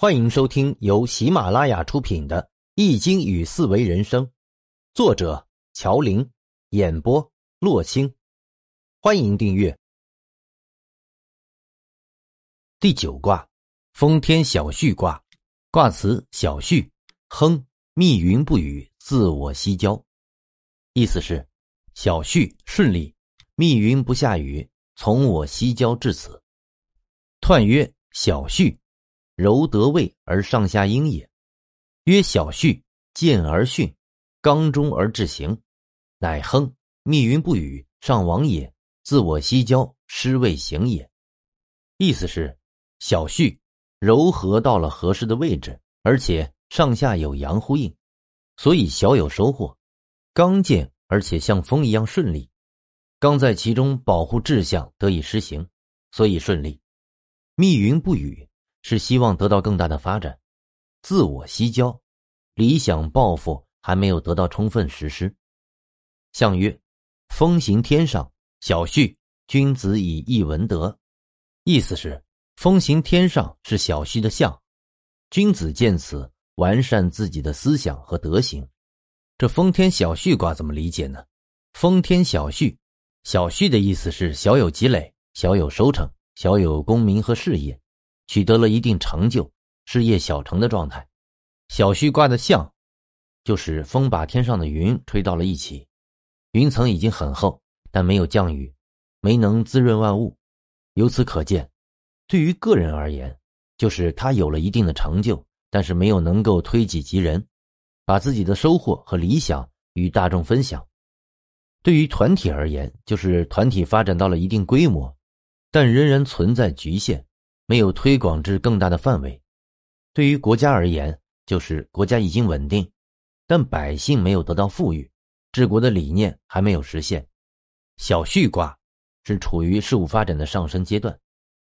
欢迎收听由喜马拉雅出品的《易经与四维人生》，作者乔林，演播洛青。欢迎订阅。第九卦，风天小畜卦，卦辞：小畜，亨，密云不雨，自我西郊。意思是小畜顺利，密云不下雨，从我西郊至此。彖曰小畜。柔得位而上下应也，曰小畜，见而训，刚中而志行，乃亨，密云不雨，上往也。自我西郊，失位行也。意思是小畜柔和到了合适的位置，而且上下有阳呼应，所以小有收获；刚健而且像风一样顺利，刚在其中保护志向得以施行，所以顺利。密云不雨。是希望得到更大的发展，自我西郊，理想抱负还没有得到充分实施。相曰：风行天上，小畜，君子以一文德。意思是风行天上是小畜的象，君子见此完善自己的思想和德行。这风天小畜卦怎么理解呢？风天小畜，小畜的意思是小有积累，小有收成，小有功名和事业。取得了一定成就，事业小成的状态。小畜卦的象，就是风把天上的云吹到了一起，云层已经很厚，但没有降雨，没能滋润万物。由此可见，对于个人而言，就是他有了一定的成就，但是没有能够推己及人，把自己的收获和理想与大众分享。对于团体而言，就是团体发展到了一定规模，但仍然存在局限。没有推广至更大的范围，对于国家而言，就是国家已经稳定，但百姓没有得到富裕，治国的理念还没有实现。小畜卦是处于事物发展的上升阶段，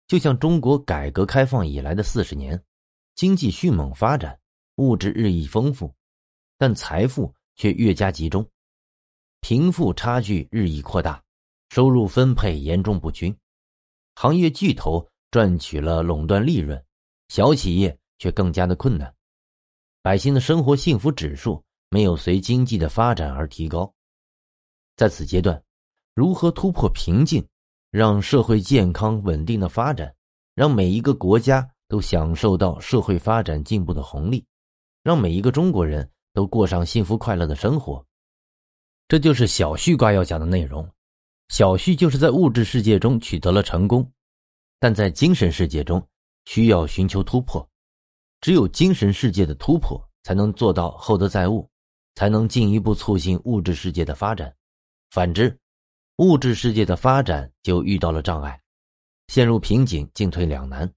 就像中国改革开放以来的四十年，经济迅猛发展，物质日益丰富，但财富却越加集中，贫富差距日益扩大，收入分配严重不均，行业巨头。赚取了垄断利润，小企业却更加的困难，百姓的生活幸福指数没有随经济的发展而提高。在此阶段，如何突破瓶颈，让社会健康稳定的发展，让每一个国家都享受到社会发展进步的红利，让每一个中国人都过上幸福快乐的生活，这就是小旭卦要讲的内容。小旭就是在物质世界中取得了成功。但在精神世界中，需要寻求突破，只有精神世界的突破，才能做到厚德载物，才能进一步促进物质世界的发展。反之，物质世界的发展就遇到了障碍，陷入瓶颈，进退两难。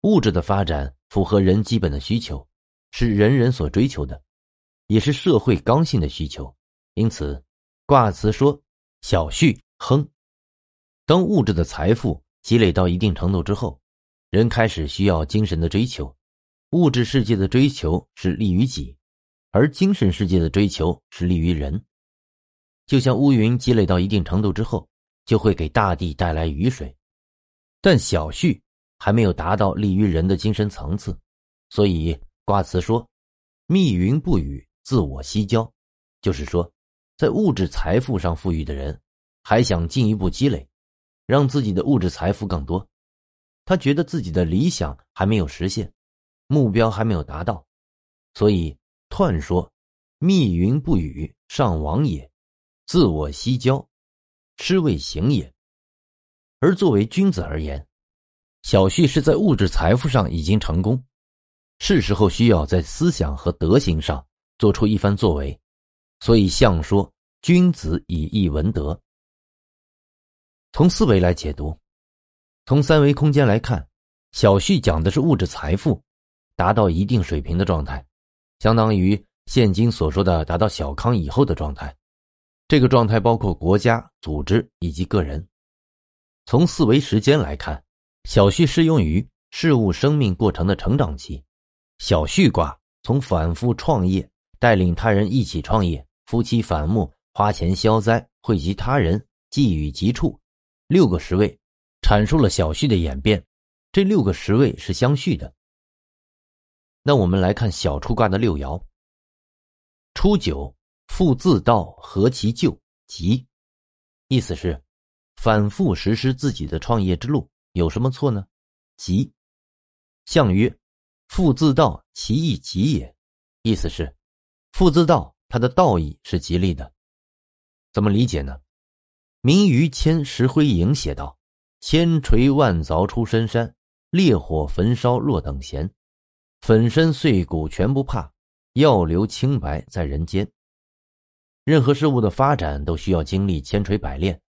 物质的发展符合人基本的需求，是人人所追求的，也是社会刚性的需求。因此，卦辞说：“小畜亨。”当物质的财富。积累到一定程度之后，人开始需要精神的追求。物质世界的追求是利于己，而精神世界的追求是利于人。就像乌云积累到一定程度之后，就会给大地带来雨水，但小旭还没有达到利于人的精神层次，所以卦辞说：“密云不雨，自我西郊。”就是说，在物质财富上富裕的人，还想进一步积累。让自己的物质财富更多，他觉得自己的理想还没有实现，目标还没有达到，所以彖说：“密云不雨，上往也；自我西郊，失位行也。”而作为君子而言，小畜是在物质财富上已经成功，是时候需要在思想和德行上做出一番作为，所以相说：“君子以义文德。”从四维来解读，从三维空间来看，小旭讲的是物质财富达到一定水平的状态，相当于现今所说的达到小康以后的状态。这个状态包括国家、组织以及个人。从四维时间来看，小旭适用于事物生命过程的成长期。小旭卦从反复创业、带领他人一起创业、夫妻反目、花钱消灾、惠及他人、寄予急处。六个十位，阐述了小畜的演变。这六个十位是相续的，那我们来看小初卦的六爻。初九，复自道，何其咎，吉。意思是，反复实施自己的创业之路，有什么错呢？吉。象曰：复自道，其义吉也。意思是，复自道，它的道义是吉利的。怎么理解呢？明于千石灰影写道：“千锤万凿出深山，烈火焚烧若等闲。粉身碎骨全不怕，要留清白在人间。”任何事物的发展都需要经历千锤百炼，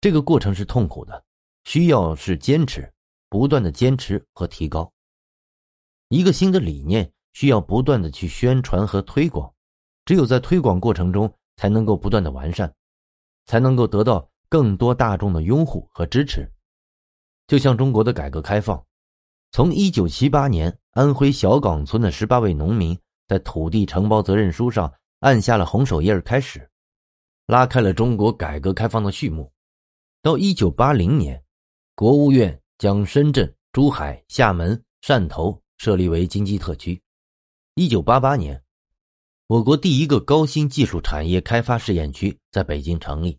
这个过程是痛苦的，需要是坚持，不断的坚持和提高。一个新的理念需要不断的去宣传和推广，只有在推广过程中才能够不断的完善。才能够得到更多大众的拥护和支持，就像中国的改革开放，从一九七八年安徽小岗村的十八位农民在土地承包责任书上按下了红手印开始，拉开了中国改革开放的序幕。到一九八零年，国务院将深圳、珠海、厦门、汕头设立为经济特区。一九八八年。我国第一个高新技术产业开发试验区在北京成立。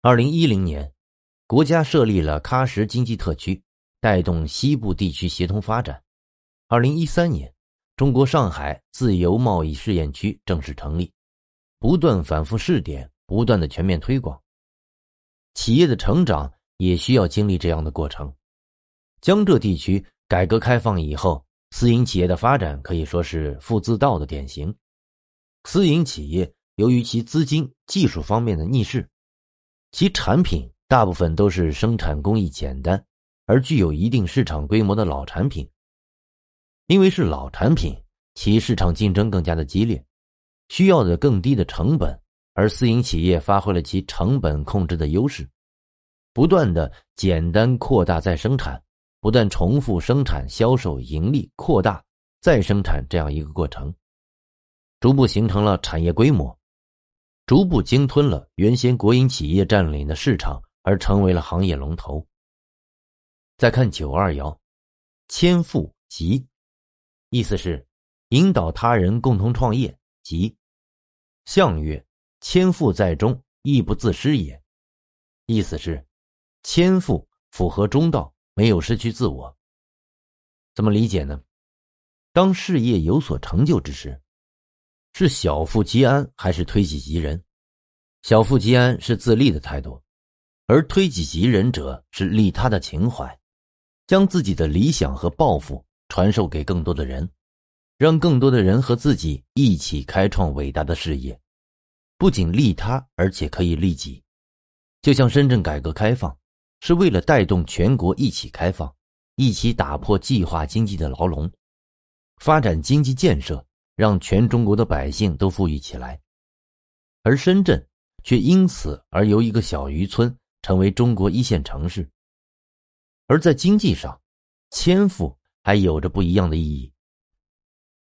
二零一零年，国家设立了喀什经济特区，带动西部地区协同发展。二零一三年，中国上海自由贸易试验区正式成立，不断反复试点，不断的全面推广。企业的成长也需要经历这样的过程。江浙地区改革开放以后，私营企业的发展可以说是负自道的典型。私营企业由于其资金、技术方面的逆势，其产品大部分都是生产工艺简单而具有一定市场规模的老产品。因为是老产品，其市场竞争更加的激烈，需要的更低的成本，而私营企业发挥了其成本控制的优势，不断的简单扩大再生产，不断重复生产、销售、盈利、扩大再生产这样一个过程。逐步形成了产业规模，逐步鲸吞了原先国营企业占领的市场，而成为了行业龙头。再看九二爻，千富吉，意思是引导他人共同创业吉。象曰：千富在中，亦不自失也。意思是千富符合中道，没有失去自我。怎么理解呢？当事业有所成就之时。是小富即安还是推己及人？小富即安是自立的态度，而推己及人者是利他的情怀，将自己的理想和抱负传授给更多的人，让更多的人和自己一起开创伟大的事业，不仅利他，而且可以利己。就像深圳改革开放，是为了带动全国一起开放，一起打破计划经济的牢笼，发展经济建设。让全中国的百姓都富裕起来，而深圳却因此而由一个小渔村成为中国一线城市。而在经济上，千富还有着不一样的意义。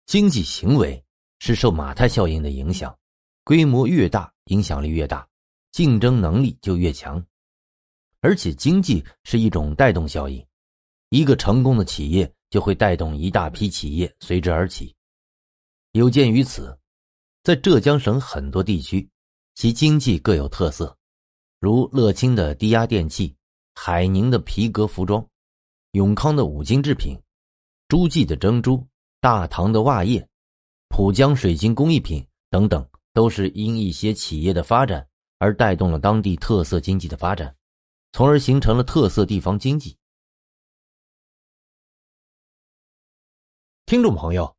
经济行为是受马太效应的影响，规模越大，影响力越大，竞争能力就越强。而且经济是一种带动效应，一个成功的企业就会带动一大批企业随之而起。有鉴于此，在浙江省很多地区，其经济各有特色，如乐清的低压电器、海宁的皮革服装、永康的五金制品、诸暨的珍珠、大唐的袜业、浦江水晶工艺品等等，都是因一些企业的发展而带动了当地特色经济的发展，从而形成了特色地方经济。听众朋友。